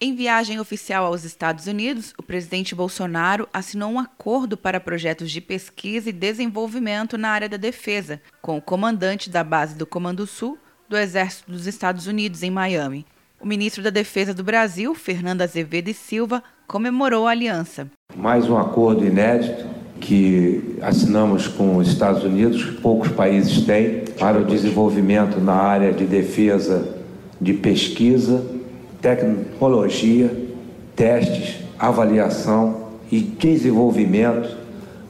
Em viagem oficial aos Estados Unidos, o presidente Bolsonaro assinou um acordo para projetos de pesquisa e desenvolvimento na área da defesa, com o comandante da base do Comando Sul do Exército dos Estados Unidos, em Miami. O ministro da Defesa do Brasil, Fernando Azevedo e Silva, comemorou a aliança. Mais um acordo inédito que assinamos com os Estados Unidos, que poucos países têm, para o desenvolvimento na área de defesa, de pesquisa tecnologia, testes, avaliação e desenvolvimento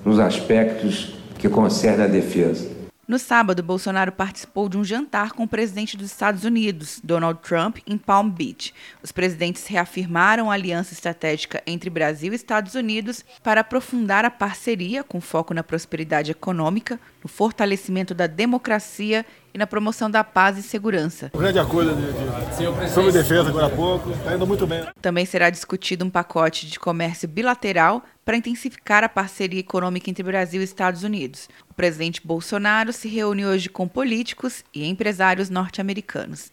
nos aspectos que concernem a defesa. No sábado, Bolsonaro participou de um jantar com o presidente dos Estados Unidos, Donald Trump, em Palm Beach. Os presidentes reafirmaram a aliança estratégica entre Brasil e Estados Unidos para aprofundar a parceria com foco na prosperidade econômica, no fortalecimento da democracia e na promoção da paz e segurança. Grande acordo de, de sobre defesa agora há pouco, está indo muito bem. Também será discutido um pacote de comércio bilateral para intensificar a parceria econômica entre Brasil e Estados Unidos. O presidente Bolsonaro se reúne hoje com políticos e empresários norte-americanos.